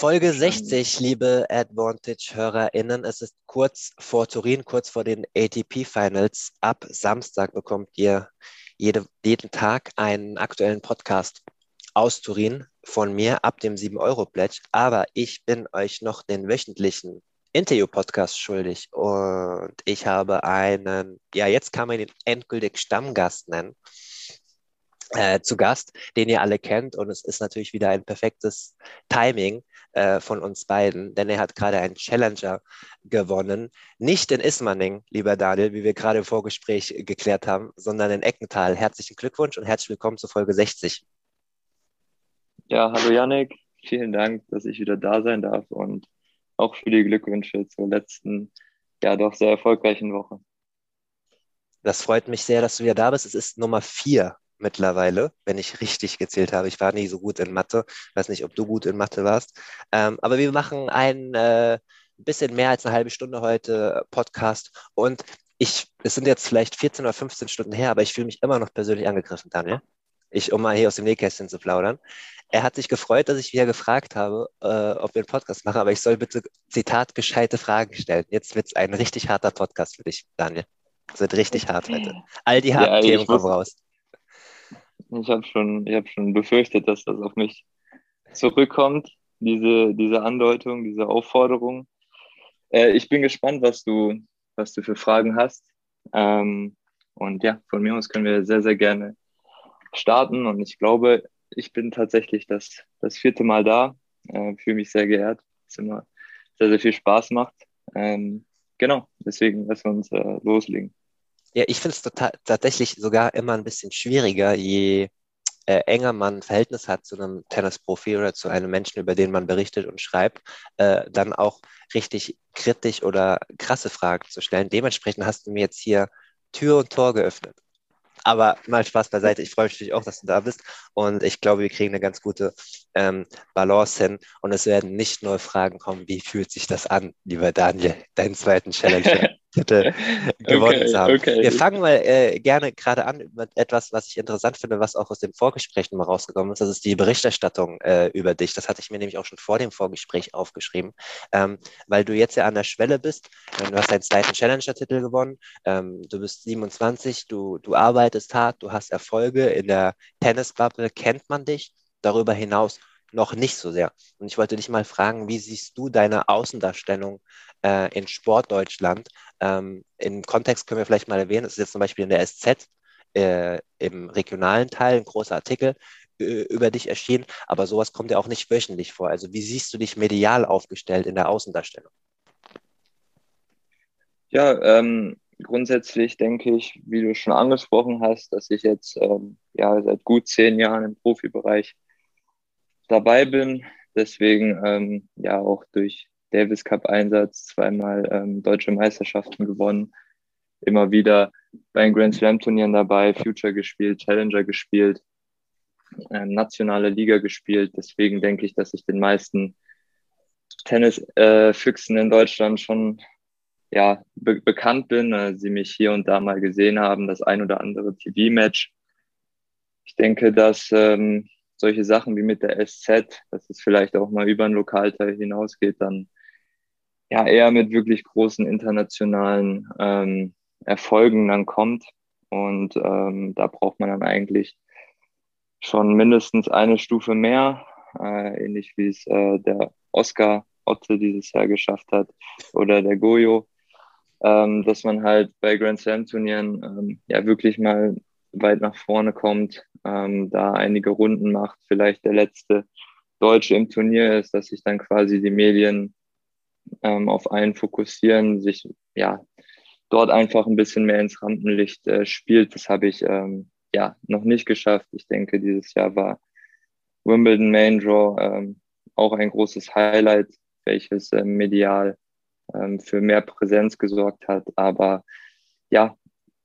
Folge 60, liebe Advantage-HörerInnen. Es ist kurz vor Turin, kurz vor den ATP-Finals. Ab Samstag bekommt ihr jede, jeden Tag einen aktuellen Podcast aus Turin von mir ab dem 7-Euro-Pledge. Aber ich bin euch noch den wöchentlichen Interview-Podcast schuldig. Und ich habe einen, ja, jetzt kann man ihn endgültig Stammgast nennen äh, zu Gast, den ihr alle kennt. Und es ist natürlich wieder ein perfektes Timing äh, von uns beiden, denn er hat gerade einen Challenger gewonnen. Nicht in Ismaning, lieber Daniel, wie wir gerade im Vorgespräch geklärt haben, sondern in Eckental. Herzlichen Glückwunsch und herzlich willkommen zur Folge 60. Ja, hallo Yannick. Vielen Dank, dass ich wieder da sein darf und auch für die Glückwünsche zur letzten, ja doch sehr erfolgreichen Woche. Das freut mich sehr, dass du wieder da bist. Es ist Nummer vier mittlerweile, wenn ich richtig gezählt habe. Ich war nie so gut in Mathe. Ich weiß nicht, ob du gut in Mathe warst. Ähm, aber wir machen ein äh, bisschen mehr als eine halbe Stunde heute Podcast. Und ich, es sind jetzt vielleicht 14 oder 15 Stunden her, aber ich fühle mich immer noch persönlich angegriffen, Daniel. Ich, um mal hier aus dem Nähkästchen zu plaudern. Er hat sich gefreut, dass ich wieder gefragt habe, äh, ob wir einen Podcast machen, aber ich soll bitte, Zitat, gescheite Fragen stellen. Jetzt wird es ein richtig harter Podcast für dich, Daniel. Es wird richtig hart heute. All die harten ja, Themen kommen raus. Ich habe schon, hab schon befürchtet, dass das auf mich zurückkommt, diese, diese Andeutung, diese Aufforderung. Äh, ich bin gespannt, was du, was du für Fragen hast. Ähm, und ja, von mir aus können wir sehr, sehr gerne starten. Und ich glaube, ich bin tatsächlich das, das vierte Mal da. Äh, Fühle mich sehr geehrt, es immer sehr, sehr viel Spaß macht. Ähm, genau, deswegen lassen wir uns äh, loslegen. Ja, ich finde es tatsächlich sogar immer ein bisschen schwieriger, je äh, enger man ein Verhältnis hat zu einem Tennisprofi oder zu einem Menschen, über den man berichtet und schreibt, äh, dann auch richtig kritisch oder krasse Fragen zu stellen. Dementsprechend hast du mir jetzt hier Tür und Tor geöffnet. Aber mal Spaß beiseite. Ich freue mich natürlich auch, dass du da bist. Und ich glaube, wir kriegen eine ganz gute ähm, Balance hin. Und es werden nicht nur Fragen kommen, wie fühlt sich das an, lieber Daniel, deinen zweiten Challenger Titel gewonnen okay, zu haben. Okay. Wir fangen mal äh, gerne gerade an mit etwas, was ich interessant finde, was auch aus dem Vorgespräch mal rausgekommen ist. Das ist die Berichterstattung äh, über dich. Das hatte ich mir nämlich auch schon vor dem Vorgespräch aufgeschrieben, ähm, weil du jetzt ja an der Schwelle bist. Du hast deinen zweiten Challenger-Titel gewonnen. Ähm, du bist 27, du, du arbeitest hart, du hast Erfolge. In der Tennisbubble kennt man dich. Darüber hinaus noch nicht so sehr. Und ich wollte dich mal fragen, wie siehst du deine Außendarstellung äh, in Sportdeutschland? Ähm, Im Kontext können wir vielleicht mal erwähnen, das ist jetzt zum Beispiel in der SZ äh, im regionalen Teil ein großer Artikel äh, über dich erschienen, aber sowas kommt ja auch nicht wöchentlich vor. Also wie siehst du dich medial aufgestellt in der Außendarstellung? Ja, ähm, grundsätzlich denke ich, wie du schon angesprochen hast, dass ich jetzt ähm, ja seit gut zehn Jahren im Profibereich dabei bin. Deswegen ähm, ja auch durch Davis Cup Einsatz zweimal ähm, deutsche Meisterschaften gewonnen, immer wieder bei den Grand Slam Turnieren dabei, Future gespielt, Challenger gespielt, ähm, nationale Liga gespielt. Deswegen denke ich, dass ich den meisten Tennisfüchsen äh, in Deutschland schon ja, be bekannt bin, äh, sie mich hier und da mal gesehen haben, das ein oder andere TV-Match. Ich denke, dass ähm, solche Sachen wie mit der SZ, dass es vielleicht auch mal über ein Lokalteil hinausgeht, dann ja eher mit wirklich großen internationalen ähm, Erfolgen dann kommt. Und ähm, da braucht man dann eigentlich schon mindestens eine Stufe mehr, äh, ähnlich wie es äh, der Oscar Otte dieses Jahr geschafft hat oder der Goyo, ähm, dass man halt bei Grand Slam Turnieren ähm, ja wirklich mal weit nach vorne kommt, ähm, da einige Runden macht, vielleicht der letzte Deutsche im Turnier ist, dass sich dann quasi die Medien ähm, auf einen fokussieren, sich ja dort einfach ein bisschen mehr ins Rampenlicht äh, spielt. Das habe ich ähm, ja noch nicht geschafft. Ich denke, dieses Jahr war Wimbledon Main Draw ähm, auch ein großes Highlight. welches äh, medial ähm, für mehr Präsenz gesorgt hat. Aber ja,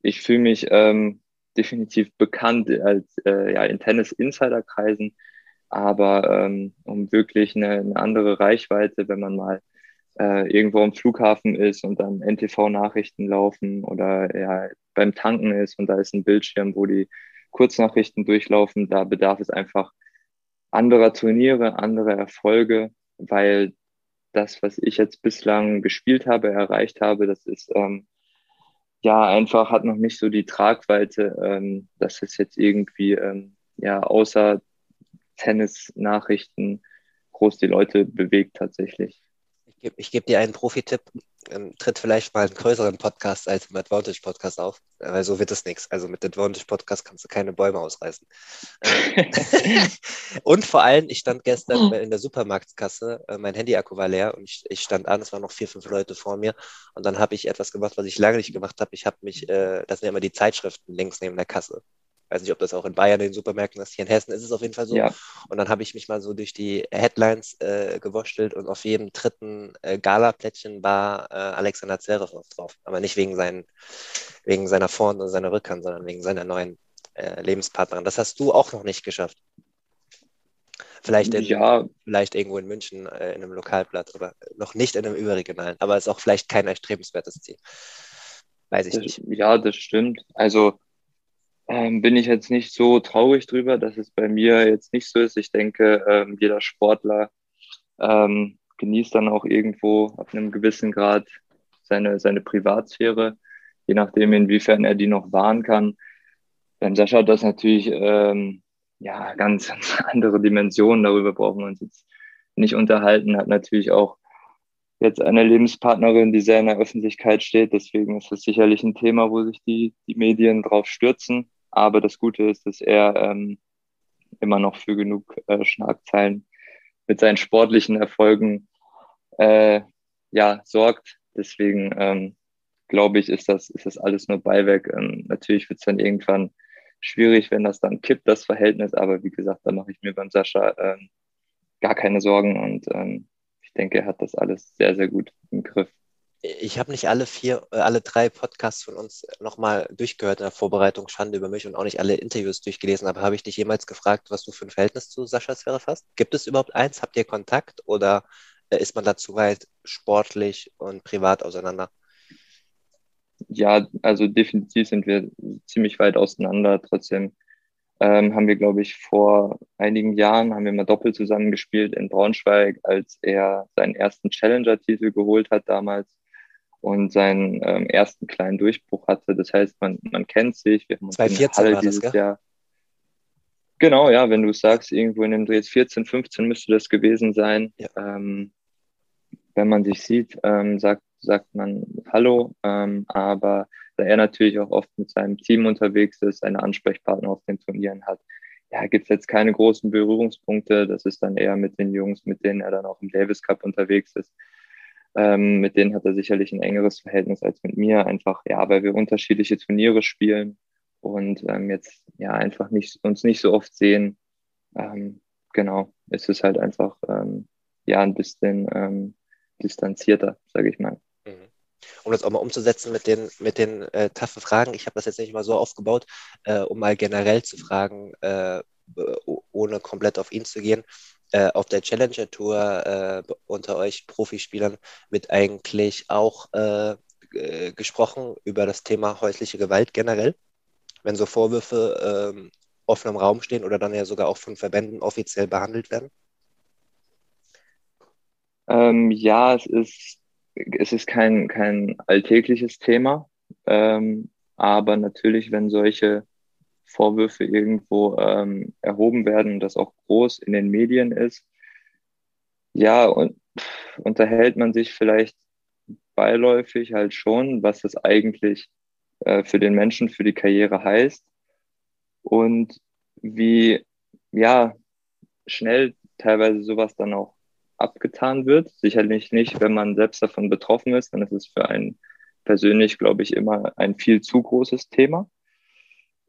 ich fühle mich ähm, definitiv bekannt als äh, ja, in Tennis-Insider-Kreisen, aber ähm, um wirklich eine, eine, andere Reichweite, wenn man mal äh, irgendwo am Flughafen ist und dann NTV-Nachrichten laufen oder ja, beim Tanken ist und da ist ein Bildschirm, wo die Kurznachrichten durchlaufen, da bedarf es einfach anderer Turniere, anderer Erfolge, weil das, was ich jetzt bislang gespielt habe, erreicht habe, das ist ähm, ja einfach, hat noch nicht so die Tragweite, ähm, dass es jetzt irgendwie ähm, ja außer Tennis-Nachrichten groß die Leute bewegt tatsächlich. Ich gebe geb dir einen Profi-Tipp ähm, tritt vielleicht mal einen größeren Podcast als im Advantage Podcast auf, weil so wird es nichts. Also mit Advantage Podcast kannst du keine Bäume ausreißen. Ähm, und vor allem, ich stand gestern in der Supermarktskasse, äh, mein Handy-Akku war leer und ich, ich, stand an, es waren noch vier, fünf Leute vor mir und dann habe ich etwas gemacht, was ich lange nicht gemacht habe. Ich habe mich, äh, das sind ja immer die Zeitschriften links neben der Kasse weiß nicht, ob das auch in Bayern in den Supermärkten ist. Hier in Hessen ist es auf jeden Fall so. Ja. Und dann habe ich mich mal so durch die Headlines äh, gewurschtelt und auf jedem dritten äh, Gala-Plättchen war äh, Alexander Zverev drauf. Aber nicht wegen, seinen, wegen seiner Vorhand und seiner Rückhand, sondern wegen seiner neuen äh, Lebenspartnerin. Das hast du auch noch nicht geschafft. Vielleicht, in, ja. vielleicht irgendwo in München äh, in einem Lokalblatt oder noch nicht in einem überregionalen, aber ist auch vielleicht kein erstrebenswertes Ziel. Weiß ich das, nicht. Ja, das stimmt. Also ähm, bin ich jetzt nicht so traurig drüber, dass es bei mir jetzt nicht so ist. Ich denke, ähm, jeder Sportler ähm, genießt dann auch irgendwo auf einem gewissen Grad seine, seine Privatsphäre, je nachdem, inwiefern er die noch wahren kann. Beim Sascha hat das natürlich ähm, ja, ganz, ganz andere Dimensionen. Darüber brauchen wir uns jetzt nicht unterhalten. Hat natürlich auch jetzt eine Lebenspartnerin, die sehr in der Öffentlichkeit steht. Deswegen ist es sicherlich ein Thema, wo sich die, die Medien drauf stürzen. Aber das Gute ist, dass er ähm, immer noch für genug äh, Schlagzeilen mit seinen sportlichen Erfolgen äh, ja, sorgt. Deswegen ähm, glaube ich, ist das, ist das alles nur Beiwerk. Ähm, natürlich wird es dann irgendwann schwierig, wenn das dann kippt, das Verhältnis. Aber wie gesagt, da mache ich mir beim Sascha ähm, gar keine Sorgen und ähm, ich denke, er hat das alles sehr, sehr gut im Griff ich habe nicht alle vier, äh, alle drei Podcasts von uns nochmal durchgehört in der Vorbereitung, Schande über mich und auch nicht alle Interviews durchgelesen, aber habe ich dich jemals gefragt, was du für ein Verhältnis zu Sascha Zverev hast? Gibt es überhaupt eins? Habt ihr Kontakt oder äh, ist man da zu weit sportlich und privat auseinander? Ja, also definitiv sind wir ziemlich weit auseinander. Trotzdem ähm, haben wir, glaube ich, vor einigen Jahren haben wir mal doppelt zusammengespielt in Braunschweig, als er seinen ersten Challenger-Titel geholt hat damals und seinen ähm, ersten kleinen Durchbruch hatte. Das heißt, man, man kennt sich. Wir haben uns 2014 in Halle dieses das, Jahr. Genau, ja, wenn du sagst, irgendwo in dem Dreh 14, 15 müsste das gewesen sein. Ja. Ähm, wenn man sich sieht, ähm, sagt, sagt man Hallo, ähm, aber da er natürlich auch oft mit seinem Team unterwegs ist, seine Ansprechpartner auf den Turnieren hat, ja, gibt es jetzt keine großen Berührungspunkte. Das ist dann eher mit den Jungs, mit denen er dann auch im Davis Cup unterwegs ist. Ähm, mit denen hat er sicherlich ein engeres Verhältnis als mit mir, einfach, ja, weil wir unterschiedliche Turniere spielen und ähm, jetzt ja einfach nicht, uns nicht so oft sehen. Ähm, genau, es ist halt einfach ähm, ja ein bisschen ähm, distanzierter, sage ich mal. Mhm. Um das auch mal umzusetzen mit den, mit den äh, taffen Fragen, ich habe das jetzt nicht mal so aufgebaut, äh, um mal generell zu fragen, äh, ohne komplett auf ihn zu gehen äh, auf der Challenger Tour äh, unter euch Profispielern wird eigentlich auch äh, gesprochen über das Thema häusliche Gewalt generell, wenn so Vorwürfe ähm, offen im Raum stehen oder dann ja sogar auch von Verbänden offiziell behandelt werden? Ähm, ja, es ist, es ist kein, kein alltägliches Thema, ähm, aber natürlich, wenn solche Vorwürfe irgendwo ähm, erhoben werden und das auch groß in den Medien ist, ja, und unterhält man sich vielleicht beiläufig halt schon, was das eigentlich äh, für den Menschen, für die Karriere heißt und wie, ja, schnell teilweise sowas dann auch abgetan wird. Sicherlich nicht, wenn man selbst davon betroffen ist, dann ist es für einen persönlich, glaube ich, immer ein viel zu großes Thema.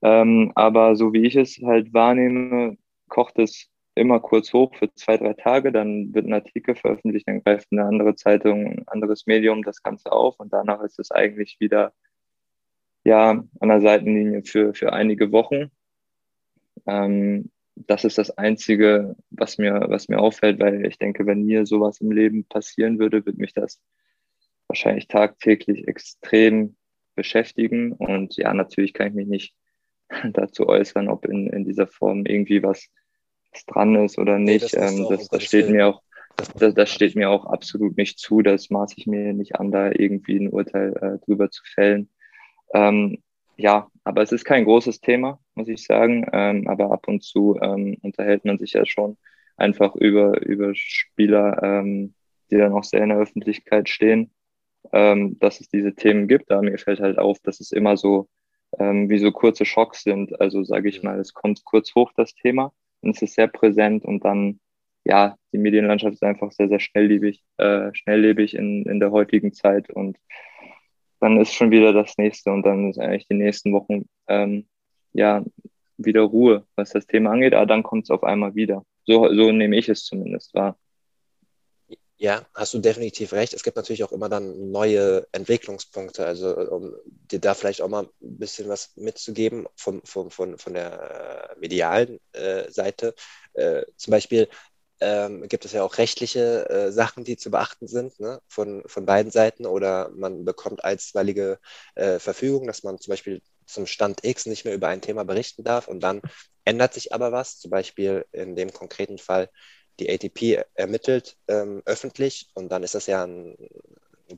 Ähm, aber so wie ich es halt wahrnehme, kocht es immer kurz hoch für zwei, drei Tage, dann wird ein Artikel veröffentlicht, dann greift eine andere Zeitung, ein anderes Medium das Ganze auf und danach ist es eigentlich wieder ja, an der Seitenlinie für, für einige Wochen. Ähm, das ist das Einzige, was mir, was mir auffällt, weil ich denke, wenn mir sowas im Leben passieren würde, würde mich das wahrscheinlich tagtäglich extrem beschäftigen. Und ja, natürlich kann ich mich nicht dazu äußern, ob in, in dieser Form irgendwie was, was dran ist oder nicht. Nee, das, ähm, das, das steht mir auch, das, das steht mir auch absolut nicht zu. Das maße ich mir nicht an, da irgendwie ein Urteil äh, drüber zu fällen. Ähm, ja, aber es ist kein großes Thema, muss ich sagen. Ähm, aber ab und zu ähm, unterhält man sich ja schon einfach über, über Spieler, ähm, die dann auch sehr in der Öffentlichkeit stehen, ähm, dass es diese Themen gibt. Aber mir fällt halt auf, dass es immer so ähm, wie so kurze Schocks sind. Also sage ich mal, es kommt kurz hoch, das Thema, und es ist sehr präsent und dann, ja, die Medienlandschaft ist einfach sehr, sehr schnelllebig, äh, schnelllebig in, in der heutigen Zeit und dann ist schon wieder das nächste und dann ist eigentlich die nächsten Wochen ähm, ja wieder Ruhe, was das Thema angeht, aber dann kommt es auf einmal wieder. So, so nehme ich es zumindest wahr. Ja, hast du definitiv recht. Es gibt natürlich auch immer dann neue Entwicklungspunkte. Also um dir da vielleicht auch mal ein bisschen was mitzugeben von, von, von, von der äh, medialen äh, Seite. Äh, zum Beispiel ähm, gibt es ja auch rechtliche äh, Sachen, die zu beachten sind ne? von, von beiden Seiten. Oder man bekommt einstweilige äh, Verfügung, dass man zum Beispiel zum Stand X nicht mehr über ein Thema berichten darf und dann ändert sich aber was. Zum Beispiel in dem konkreten Fall die ATP ermittelt ähm, öffentlich und dann ist das ja ein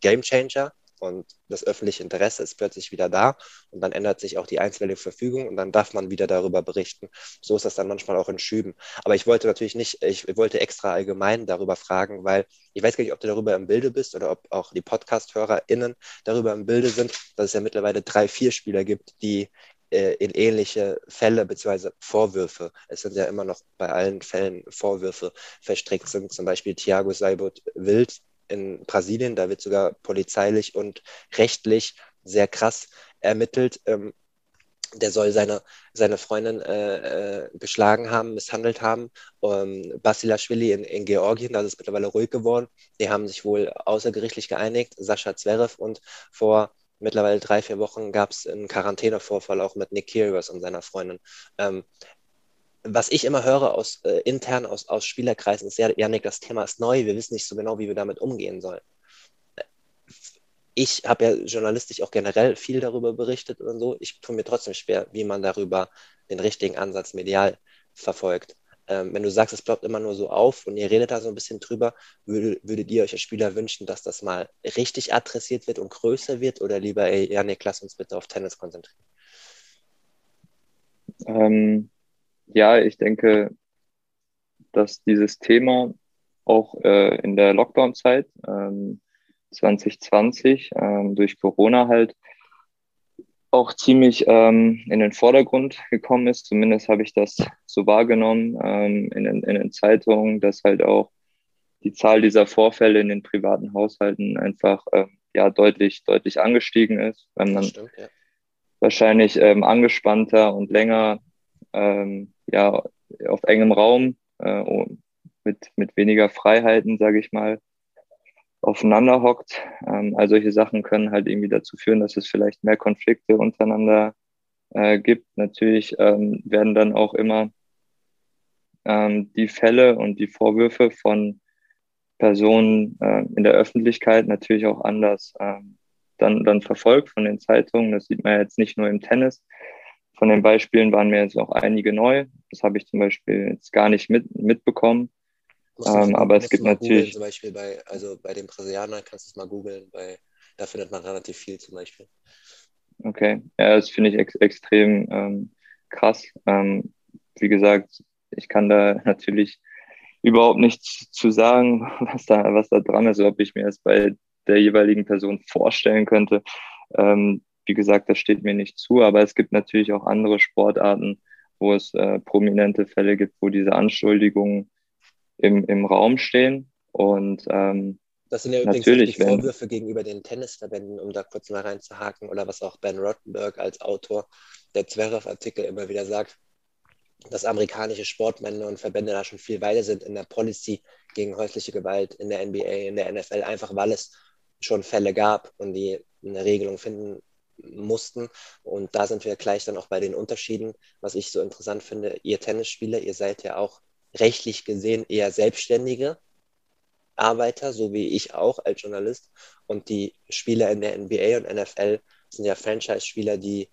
Game Changer und das öffentliche Interesse ist plötzlich wieder da und dann ändert sich auch die einstweilige Verfügung und dann darf man wieder darüber berichten. So ist das dann manchmal auch in Schüben. Aber ich wollte natürlich nicht, ich wollte extra allgemein darüber fragen, weil ich weiß gar nicht, ob du darüber im Bilde bist oder ob auch die Podcast-HörerInnen darüber im Bilde sind, dass es ja mittlerweile drei, vier Spieler gibt, die äh, in ähnliche Fälle bzw. Vorwürfe. Es sind ja immer noch bei allen Fällen Vorwürfe verstrickt sind. Zum Beispiel Thiago Seibert Wild in Brasilien, da wird sogar polizeilich und rechtlich sehr krass ermittelt. Ähm, der soll seine, seine Freundin äh, äh, geschlagen haben, misshandelt haben. Ähm, Basilashvili in, in Georgien, da ist mittlerweile ruhig geworden. Die haben sich wohl außergerichtlich geeinigt, Sascha Zverev. Und vor mittlerweile drei, vier Wochen gab es einen Quarantänevorfall auch mit Nick Kyrgios und seiner Freundin. Ähm, was ich immer höre aus äh, intern aus, aus Spielerkreisen ist, ja, Janik, das Thema ist neu, wir wissen nicht so genau, wie wir damit umgehen sollen. Ich habe ja journalistisch auch generell viel darüber berichtet und so. Ich tue mir trotzdem schwer, wie man darüber den richtigen Ansatz medial verfolgt ähm, wenn du sagst, es bleibt immer nur so auf und ihr redet da so ein bisschen drüber, würdet, würdet ihr euch als Spieler wünschen, dass das mal richtig adressiert wird und größer wird oder lieber, ey, Janik, lass uns bitte auf Tennis konzentrieren? Ähm, ja, ich denke, dass dieses Thema auch äh, in der Lockdown-Zeit ähm, 2020 ähm, durch Corona halt auch ziemlich ähm, in den Vordergrund gekommen ist. Zumindest habe ich das so wahrgenommen ähm, in, den, in den Zeitungen, dass halt auch die Zahl dieser Vorfälle in den privaten Haushalten einfach ähm, ja deutlich deutlich angestiegen ist, wenn man stimmt, ja. wahrscheinlich ähm, angespannter und länger ähm, ja auf engem Raum äh, mit mit weniger Freiheiten, sage ich mal, aufeinander hockt. Ähm, all solche Sachen können halt irgendwie dazu führen, dass es vielleicht mehr Konflikte untereinander äh, gibt. Natürlich ähm, werden dann auch immer ähm, die Fälle und die Vorwürfe von Personen äh, in der Öffentlichkeit natürlich auch anders ähm, dann, dann verfolgt von den Zeitungen. Das sieht man jetzt nicht nur im Tennis. Von den Beispielen waren mir jetzt auch einige neu. Das habe ich zum Beispiel jetzt gar nicht mit, mitbekommen. Ähm, aber es gibt natürlich. Zum Beispiel bei, also bei den Brasilianern kannst du es mal googeln, da findet man relativ viel zum Beispiel. Okay, ja, das finde ich ex extrem ähm, krass. Ähm, wie gesagt, ich kann da natürlich überhaupt nichts zu sagen, was da, was da dran ist, ob ich mir das bei der jeweiligen Person vorstellen könnte. Ähm, wie gesagt, das steht mir nicht zu, aber es gibt natürlich auch andere Sportarten, wo es äh, prominente Fälle gibt, wo diese Anschuldigungen im, im Raum stehen. Und ähm, das sind ja übrigens natürlich, die Vorwürfe wenn, gegenüber den Tennisverbänden, um da kurz mal reinzuhaken, oder was auch Ben Rottenberg als Autor der Zverev-Artikel immer wieder sagt. dass amerikanische Sportmänner und Verbände da schon viel weiter sind in der Policy gegen häusliche Gewalt in der NBA, in der NFL, einfach weil es schon Fälle gab und die eine Regelung finden mussten. Und da sind wir gleich dann auch bei den Unterschieden, was ich so interessant finde. Ihr Tennisspieler, ihr seid ja auch rechtlich gesehen eher Selbstständige Arbeiter, so wie ich auch als Journalist. Und die Spieler in der NBA und NFL sind ja Franchise-Spieler, die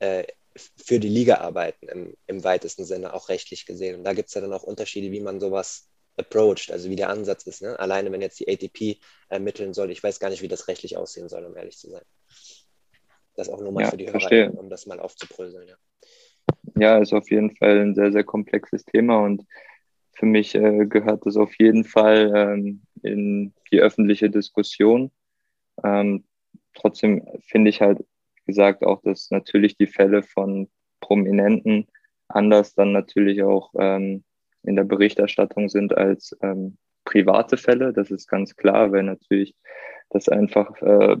äh, für die Liga arbeiten, im, im weitesten Sinne, auch rechtlich gesehen. Und da gibt es ja dann auch Unterschiede, wie man sowas approached, also wie der Ansatz ist. Ne? Alleine, wenn jetzt die ATP ermitteln soll, ich weiß gar nicht, wie das rechtlich aussehen soll, um ehrlich zu sein. Das auch nur mal ja, für die Hörer, um das mal aufzubröseln. Ja. ja, ist auf jeden Fall ein sehr, sehr komplexes Thema und für mich äh, gehört das auf jeden Fall ähm, in die öffentliche Diskussion. Ähm, trotzdem finde ich halt, gesagt, auch, dass natürlich die Fälle von Prominenten anders dann natürlich auch ähm, in der Berichterstattung sind als ähm, private Fälle. Das ist ganz klar, weil natürlich das einfach äh,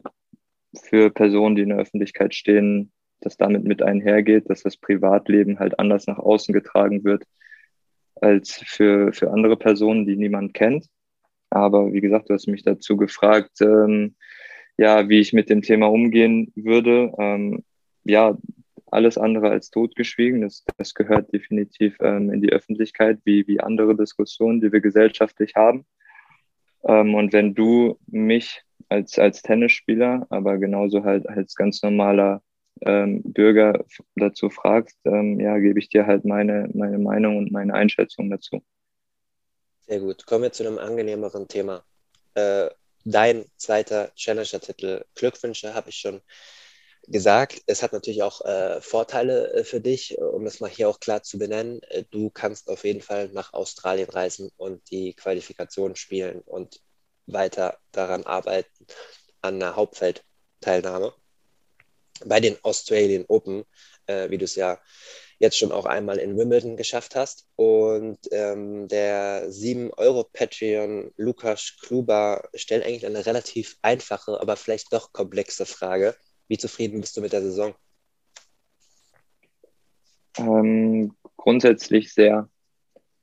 für Personen, die in der Öffentlichkeit stehen, das damit mit einhergeht, dass das Privatleben halt anders nach außen getragen wird als für, für andere Personen, die niemand kennt. Aber wie gesagt, du hast mich dazu gefragt, ähm, ja, wie ich mit dem Thema umgehen würde. Ähm, ja, alles andere als totgeschwiegen. Das, das gehört definitiv ähm, in die Öffentlichkeit, wie, wie andere Diskussionen, die wir gesellschaftlich haben. Ähm, und wenn du mich als, als Tennisspieler, aber genauso halt als ganz normaler ähm, Bürger dazu fragst, ähm, ja, gebe ich dir halt meine, meine Meinung und meine Einschätzung dazu. Sehr gut. Kommen wir zu einem angenehmeren Thema. Äh, dein zweiter Challenger-Titel. Glückwünsche habe ich schon gesagt. Es hat natürlich auch äh, Vorteile äh, für dich, um das mal hier auch klar zu benennen. Äh, du kannst auf jeden Fall nach Australien reisen und die Qualifikation spielen und weiter daran arbeiten, an einer Hauptfeldteilnahme bei den Australian Open, äh, wie du es ja jetzt schon auch einmal in Wimbledon geschafft hast. Und ähm, der 7-Euro-Patreon Lukas Kluber stellt eigentlich eine relativ einfache, aber vielleicht doch komplexe Frage. Wie zufrieden bist du mit der Saison? Ähm, grundsätzlich sehr,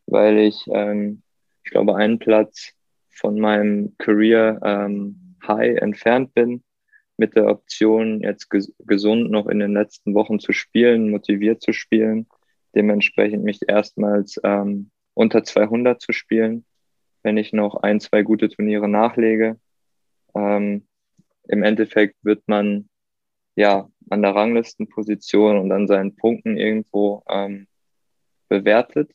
weil ich, ähm, ich glaube, einen Platz von meinem Career ähm, High entfernt bin mit der Option, jetzt ges gesund noch in den letzten Wochen zu spielen, motiviert zu spielen, dementsprechend mich erstmals ähm, unter 200 zu spielen, wenn ich noch ein, zwei gute Turniere nachlege. Ähm, Im Endeffekt wird man ja an der Ranglistenposition und an seinen Punkten irgendwo ähm, bewertet.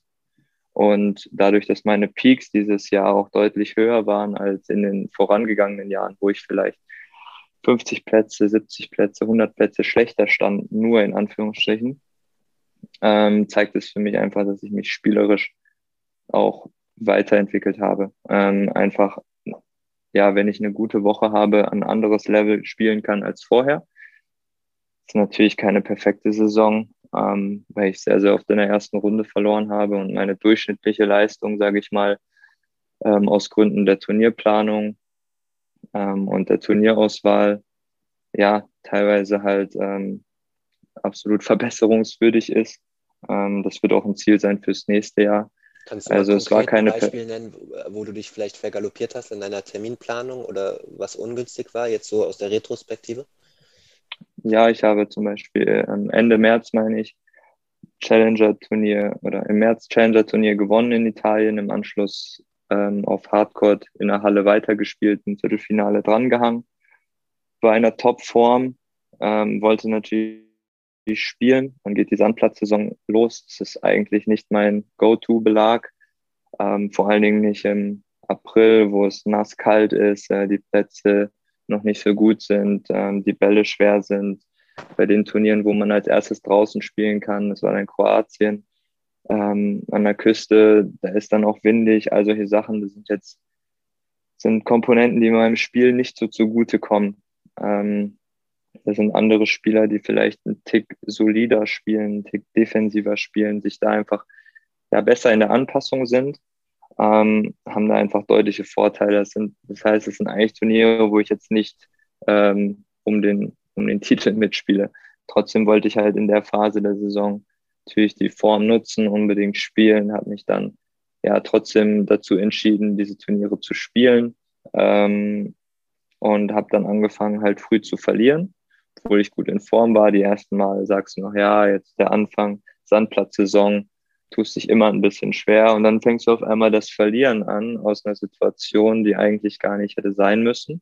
Und dadurch, dass meine Peaks dieses Jahr auch deutlich höher waren als in den vorangegangenen Jahren, wo ich vielleicht 50 Plätze, 70 Plätze, 100 Plätze schlechter stand, nur in Anführungsstrichen, ähm, zeigt es für mich einfach, dass ich mich spielerisch auch weiterentwickelt habe. Ähm, einfach, ja, wenn ich eine gute Woche habe, ein anderes Level spielen kann als vorher. Ist natürlich keine perfekte Saison, ähm, weil ich sehr, sehr oft in der ersten Runde verloren habe und meine durchschnittliche Leistung, sage ich mal, ähm, aus Gründen der Turnierplanung ähm, und der Turnierauswahl ja teilweise halt ähm, absolut verbesserungswürdig ist. Ähm, das wird auch ein Ziel sein fürs nächste Jahr. Kannst du also es war keine Beispiel nennen, wo du dich vielleicht vergaloppiert hast in deiner Terminplanung oder was ungünstig war, jetzt so aus der Retrospektive? Ja, ich habe zum Beispiel Ende März, meine ich, Challenger-Turnier oder im März Challenger-Turnier gewonnen in Italien, im Anschluss ähm, auf Hardcore in der Halle weitergespielt, im Viertelfinale drangehangen. War in einer Top-Form, ähm, wollte natürlich spielen. Dann geht die Sandplatzsaison los. Das ist eigentlich nicht mein Go-To-Belag. Ähm, vor allen Dingen nicht im April, wo es nass kalt ist, äh, die Plätze noch nicht so gut sind, ähm, die Bälle schwer sind. Bei den Turnieren, wo man als erstes draußen spielen kann, das war dann Kroatien, ähm, an der Küste, da ist dann auch windig, all solche Sachen, das sind jetzt sind Komponenten, die meinem Spiel nicht so zugute kommen. Ähm, das sind andere Spieler, die vielleicht einen Tick solider spielen, einen Tick defensiver spielen, sich da einfach ja, besser in der Anpassung sind, ähm, haben da einfach deutliche Vorteile. Das, sind, das heißt, es sind eigentlich Turniere, wo ich jetzt nicht ähm, um, den, um den Titel mitspiele. Trotzdem wollte ich halt in der Phase der Saison natürlich die Form nutzen, unbedingt spielen, habe mich dann ja trotzdem dazu entschieden, diese Turniere zu spielen ähm, und habe dann angefangen halt früh zu verlieren, obwohl ich gut in Form war. Die ersten Mal sagst du noch, ja, jetzt der Anfang, Sandplatzsaison, tust dich immer ein bisschen schwer und dann fängst du auf einmal das Verlieren an aus einer Situation, die eigentlich gar nicht hätte sein müssen.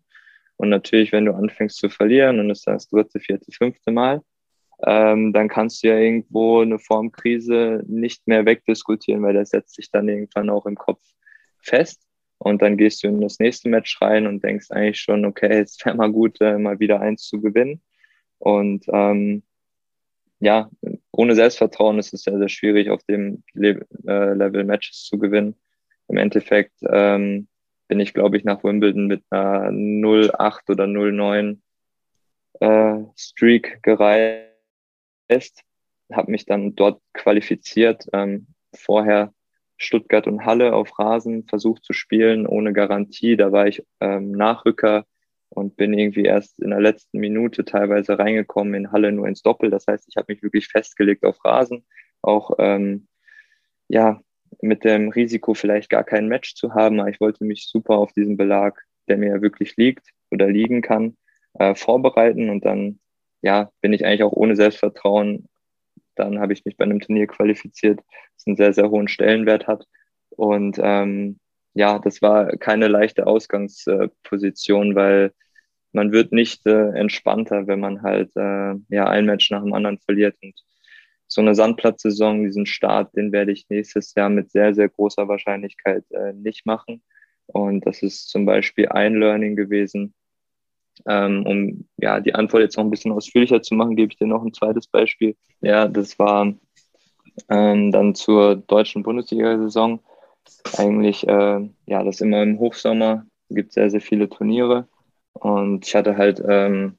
Und natürlich, wenn du anfängst zu verlieren und es das dritte, vierte, fünfte Mal, ähm, dann kannst du ja irgendwo eine Formkrise nicht mehr wegdiskutieren, weil das setzt sich dann irgendwann auch im Kopf fest. Und dann gehst du in das nächste Match rein und denkst eigentlich schon, okay, es wäre mal gut, äh, mal wieder eins zu gewinnen. Und ähm, ja, ohne Selbstvertrauen ist es sehr, sehr schwierig, auf dem Le äh, Level Matches zu gewinnen. Im Endeffekt ähm, bin ich, glaube ich, nach Wimbledon mit einer 0,8 oder 0,9 äh, Streak gereist Test, habe mich dann dort qualifiziert. Ähm, vorher Stuttgart und Halle auf Rasen versucht zu spielen, ohne Garantie. Da war ich ähm, Nachrücker und bin irgendwie erst in der letzten Minute teilweise reingekommen, in Halle nur ins Doppel. Das heißt, ich habe mich wirklich festgelegt auf Rasen. Auch ähm, ja, mit dem Risiko vielleicht gar kein Match zu haben. Aber ich wollte mich super auf diesen Belag, der mir wirklich liegt oder liegen kann, äh, vorbereiten und dann ja, bin ich eigentlich auch ohne Selbstvertrauen. Dann habe ich mich bei einem Turnier qualifiziert, das einen sehr, sehr hohen Stellenwert hat. Und ähm, ja, das war keine leichte Ausgangsposition, weil man wird nicht äh, entspannter, wenn man halt äh, ja ein Match nach dem anderen verliert. Und so eine Sandplatzsaison, diesen Start, den werde ich nächstes Jahr mit sehr, sehr großer Wahrscheinlichkeit äh, nicht machen. Und das ist zum Beispiel ein Learning gewesen, ähm, um ja die Antwort jetzt noch ein bisschen ausführlicher zu machen, gebe ich dir noch ein zweites Beispiel. Ja, das war ähm, dann zur deutschen Bundesliga-Saison. Eigentlich, äh, ja, das immer im Hochsommer gibt sehr, sehr viele Turniere. Und ich hatte halt ähm,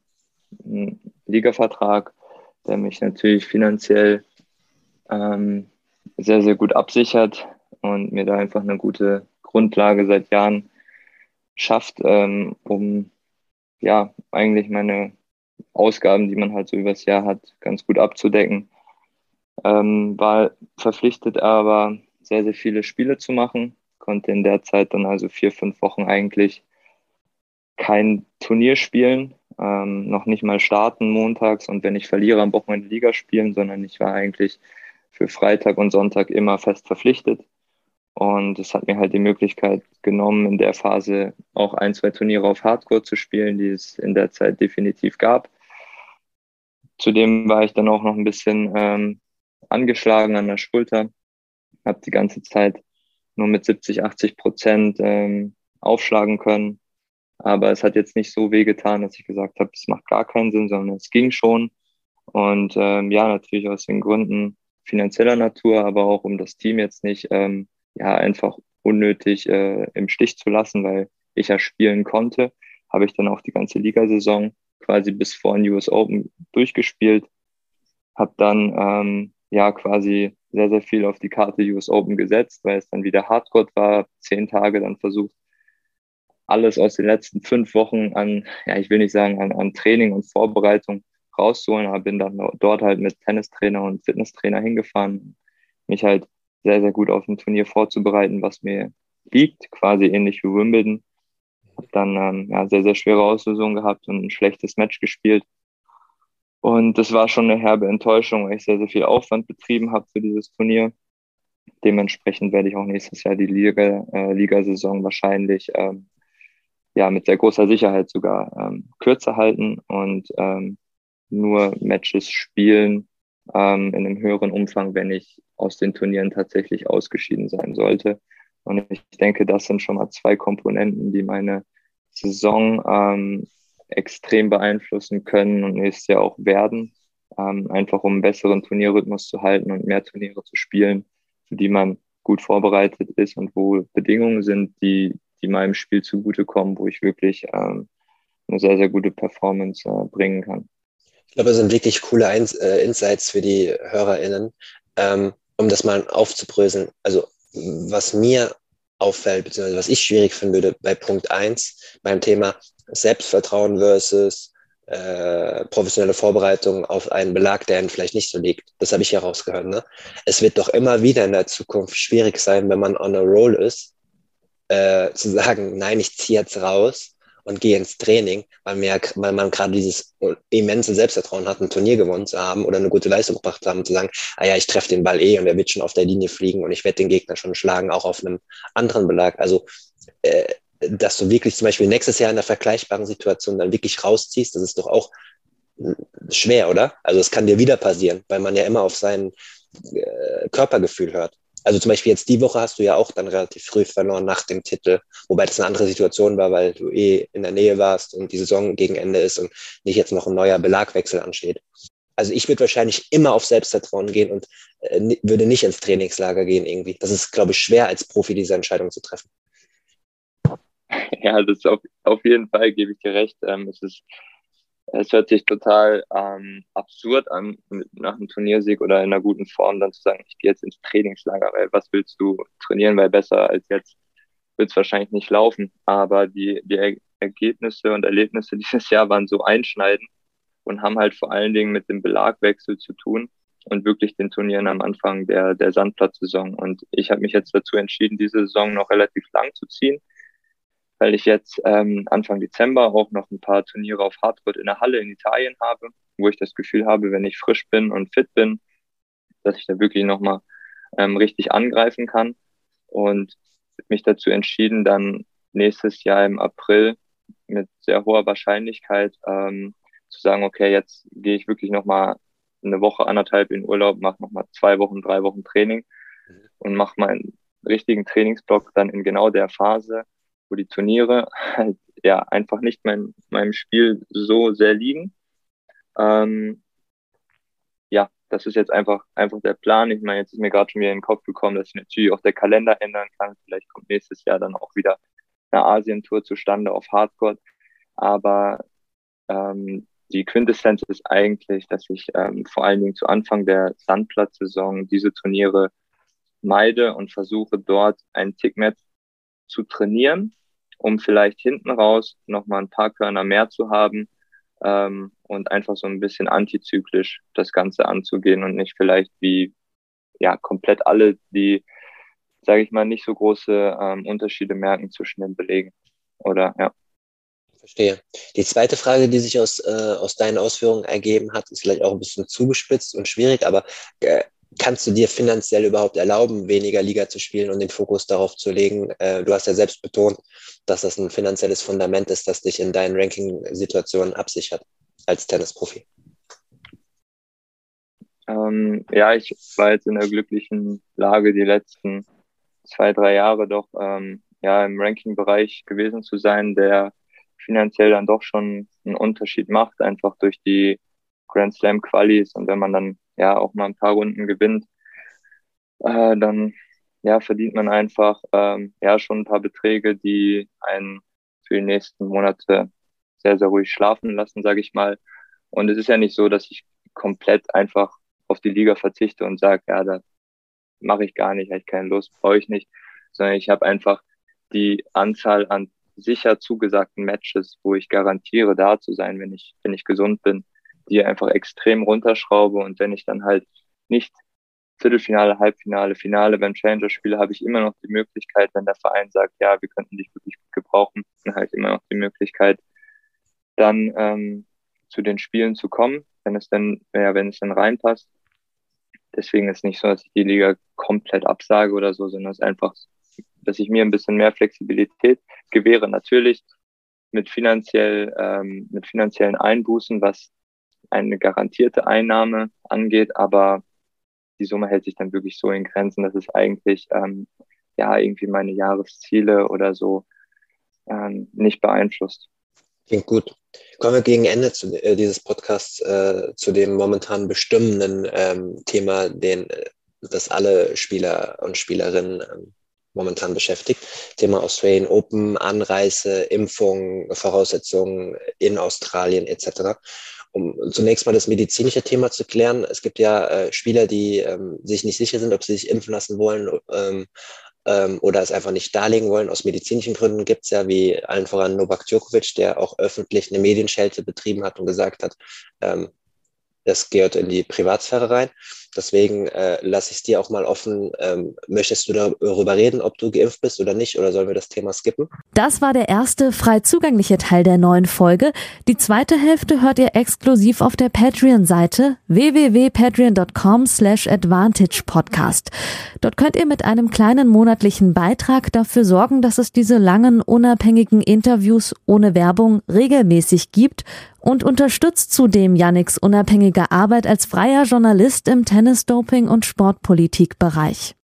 einen Ligavertrag, der mich natürlich finanziell ähm, sehr, sehr gut absichert und mir da einfach eine gute Grundlage seit Jahren schafft, ähm, um ja, eigentlich meine Ausgaben, die man halt so übers Jahr hat, ganz gut abzudecken. Ähm, war verpflichtet aber sehr, sehr viele Spiele zu machen, konnte in der Zeit dann also vier, fünf Wochen eigentlich kein Turnier spielen, ähm, noch nicht mal starten montags und wenn ich verliere am Wochenende Liga spielen, sondern ich war eigentlich für Freitag und Sonntag immer fest verpflichtet. Und es hat mir halt die Möglichkeit genommen, in der Phase auch ein, zwei Turniere auf Hardcore zu spielen, die es in der Zeit definitiv gab. Zudem war ich dann auch noch ein bisschen ähm, angeschlagen an der Schulter, habe die ganze Zeit nur mit 70, 80 Prozent ähm, aufschlagen können. Aber es hat jetzt nicht so wehgetan, dass ich gesagt habe, es macht gar keinen Sinn, sondern es ging schon. Und ähm, ja, natürlich aus den Gründen finanzieller Natur, aber auch um das Team jetzt nicht ähm, ja einfach unnötig äh, im Stich zu lassen, weil ich ja spielen konnte, habe ich dann auch die ganze Ligasaison quasi bis vor den US Open durchgespielt, habe dann ähm, ja quasi sehr, sehr viel auf die Karte US Open gesetzt, weil es dann wieder Hardcore war, zehn Tage dann versucht, alles aus den letzten fünf Wochen an, ja, ich will nicht sagen, an, an Training und Vorbereitung rauszuholen, aber bin dann dort halt mit Tennistrainer und Fitnesstrainer hingefahren, mich halt sehr, sehr gut auf ein Turnier vorzubereiten, was mir liegt, quasi ähnlich wie Wimbledon. Habe dann ähm, ja, sehr, sehr schwere Auslösung gehabt und ein schlechtes Match gespielt. Und das war schon eine herbe Enttäuschung, weil ich sehr, sehr viel Aufwand betrieben habe für dieses Turnier. Dementsprechend werde ich auch nächstes Jahr die Liga, äh, Ligasaison wahrscheinlich ähm, ja, mit sehr großer Sicherheit sogar ähm, kürzer halten und ähm, nur Matches spielen, ähm, in einem höheren Umfang, wenn ich aus den Turnieren tatsächlich ausgeschieden sein sollte. Und ich denke, das sind schon mal zwei Komponenten, die meine Saison ähm, extrem beeinflussen können und nächstes Jahr auch werden, ähm, einfach um einen besseren Turnierrhythmus zu halten und mehr Turniere zu spielen, für die man gut vorbereitet ist und wo Bedingungen sind, die, die meinem Spiel zugutekommen, wo ich wirklich ähm, eine sehr, sehr gute Performance äh, bringen kann. Ich glaube, das sind wirklich coole äh, Insights für die HörerInnen, ähm, um das mal aufzubröseln. Also, was mir auffällt, beziehungsweise was ich schwierig finden würde bei Punkt eins beim Thema Selbstvertrauen versus äh, professionelle Vorbereitung auf einen Belag, der ihnen vielleicht nicht so liegt. Das habe ich hier rausgehört. Ne? Es wird doch immer wieder in der Zukunft schwierig sein, wenn man on a roll ist, äh, zu sagen, nein, ich ziehe jetzt raus und gehe ins Training, weil, mir, weil man gerade dieses immense Selbstvertrauen hat, ein Turnier gewonnen zu haben oder eine gute Leistung gebracht zu haben, zu sagen, ah ja, ich treffe den Ball eh und er wird schon auf der Linie fliegen und ich werde den Gegner schon schlagen, auch auf einem anderen Belag. Also äh, dass du wirklich zum Beispiel nächstes Jahr in einer vergleichbaren Situation dann wirklich rausziehst, das ist doch auch schwer, oder? Also es kann dir wieder passieren, weil man ja immer auf sein äh, Körpergefühl hört. Also zum Beispiel jetzt die Woche hast du ja auch dann relativ früh verloren nach dem Titel, wobei das eine andere Situation war, weil du eh in der Nähe warst und die Saison gegen Ende ist und nicht jetzt noch ein neuer Belagwechsel ansteht. Also ich würde wahrscheinlich immer auf Selbstvertrauen gehen und äh, würde nicht ins Trainingslager gehen irgendwie. Das ist, glaube ich, schwer als Profi diese Entscheidung zu treffen. Ja, das auf, auf jeden Fall gebe ich dir recht. Ähm, es ist, es hört sich total ähm, absurd an, nach einem Turniersieg oder in einer guten Form dann zu sagen, ich gehe jetzt ins Trainingslager, weil was willst du trainieren, weil besser als jetzt wird es wahrscheinlich nicht laufen. Aber die, die er Ergebnisse und Erlebnisse dieses Jahr waren so einschneidend und haben halt vor allen Dingen mit dem Belagwechsel zu tun und wirklich den Turnieren am Anfang der, der Sandplatzsaison. Und ich habe mich jetzt dazu entschieden, diese Saison noch relativ lang zu ziehen weil ich jetzt ähm, Anfang Dezember auch noch ein paar Turniere auf Hardwood in der Halle in Italien habe, wo ich das Gefühl habe, wenn ich frisch bin und fit bin, dass ich da wirklich nochmal ähm, richtig angreifen kann und mich dazu entschieden, dann nächstes Jahr im April mit sehr hoher Wahrscheinlichkeit ähm, zu sagen, okay, jetzt gehe ich wirklich nochmal eine Woche, anderthalb in Urlaub, mache nochmal zwei Wochen, drei Wochen Training mhm. und mache meinen richtigen Trainingsblock dann in genau der Phase, wo die Turniere halt ja einfach nicht mein, meinem Spiel so sehr liegen. Ähm, ja, das ist jetzt einfach, einfach der Plan. Ich meine, jetzt ist mir gerade schon wieder in den Kopf gekommen, dass ich natürlich auch der Kalender ändern kann. Vielleicht kommt nächstes Jahr dann auch wieder eine Asientour zustande auf Hardcore. Aber ähm, die Quintessenz ist eigentlich, dass ich ähm, vor allen Dingen zu Anfang der Sandplatzsaison diese Turniere meide und versuche dort einen Tick mehr zu trainieren, um vielleicht hinten raus nochmal ein paar Körner mehr zu haben ähm, und einfach so ein bisschen antizyklisch das Ganze anzugehen und nicht vielleicht wie ja komplett alle, die, sage ich mal, nicht so große ähm, Unterschiede merken zwischen den Belegen. Oder ja. Verstehe. Die zweite Frage, die sich aus, äh, aus deinen Ausführungen ergeben hat, ist vielleicht auch ein bisschen zugespitzt und schwierig, aber äh, kannst du dir finanziell überhaupt erlauben, weniger Liga zu spielen und den Fokus darauf zu legen? Äh, du hast ja selbst betont, dass das ein finanzielles Fundament ist, das dich in deinen Ranking-Situationen absichert als Tennisprofi. Ähm, ja, ich war jetzt in der glücklichen Lage, die letzten zwei, drei Jahre doch ähm, ja im Ranking-Bereich gewesen zu sein, der finanziell dann doch schon einen Unterschied macht, einfach durch die Grand Slam Qualis und wenn man dann ja auch mal ein paar Runden gewinnt, äh, dann ja verdient man einfach ähm, ja schon ein paar Beträge, die einen für die nächsten Monate sehr sehr ruhig schlafen lassen, sage ich mal. Und es ist ja nicht so, dass ich komplett einfach auf die Liga verzichte und sage, ja, da mache ich gar nicht, habe ich keine Lust, brauche ich nicht, sondern ich habe einfach die Anzahl an sicher zugesagten Matches, wo ich garantiere, da zu sein, wenn ich, wenn ich gesund bin, die einfach extrem runterschraube und wenn ich dann halt nicht Viertelfinale, Halbfinale, Finale beim Challenger spiele, habe ich immer noch die Möglichkeit, wenn der Verein sagt, ja, wir könnten dich wirklich gut gebrauchen, dann halt immer noch die Möglichkeit, dann ähm, zu den Spielen zu kommen, wenn es dann, ja, wenn es dann reinpasst. Deswegen ist es nicht so, dass ich die Liga komplett absage oder so, sondern es ist einfach, dass ich mir ein bisschen mehr Flexibilität gewähre. Natürlich mit finanziell, ähm, mit finanziellen Einbußen, was eine garantierte Einnahme angeht, aber die Summe hält sich dann wirklich so in Grenzen, dass es eigentlich ähm, ja irgendwie meine Jahresziele oder so ähm, nicht beeinflusst. Klingt gut. Kommen wir gegen Ende zu, äh, dieses Podcasts äh, zu dem momentan bestimmenden ähm, Thema, den äh, das alle Spieler und Spielerinnen ähm, momentan beschäftigt. Thema Australian Open, Anreise, Impfung, Voraussetzungen in Australien etc um zunächst mal das medizinische Thema zu klären. Es gibt ja äh, Spieler, die ähm, sich nicht sicher sind, ob sie sich impfen lassen wollen, ähm, ähm, oder es einfach nicht darlegen wollen. Aus medizinischen Gründen gibt es ja wie allen voran Novak Djokovic, der auch öffentlich eine Medienschelte betrieben hat und gesagt hat, ähm, das gehört in die Privatsphäre rein. Deswegen äh, lasse ich es dir auch mal offen. Ähm, möchtest du darüber reden, ob du geimpft bist oder nicht, oder sollen wir das Thema skippen? Das war der erste frei zugängliche Teil der neuen Folge. Die zweite Hälfte hört ihr exklusiv auf der Patreon-Seite www.patreon.com slash advantagepodcast. Dort könnt ihr mit einem kleinen monatlichen Beitrag dafür sorgen, dass es diese langen, unabhängigen Interviews ohne Werbung regelmäßig gibt und unterstützt zudem Yannicks unabhängige Arbeit als freier Journalist im Tennis-Doping- und Sportpolitikbereich.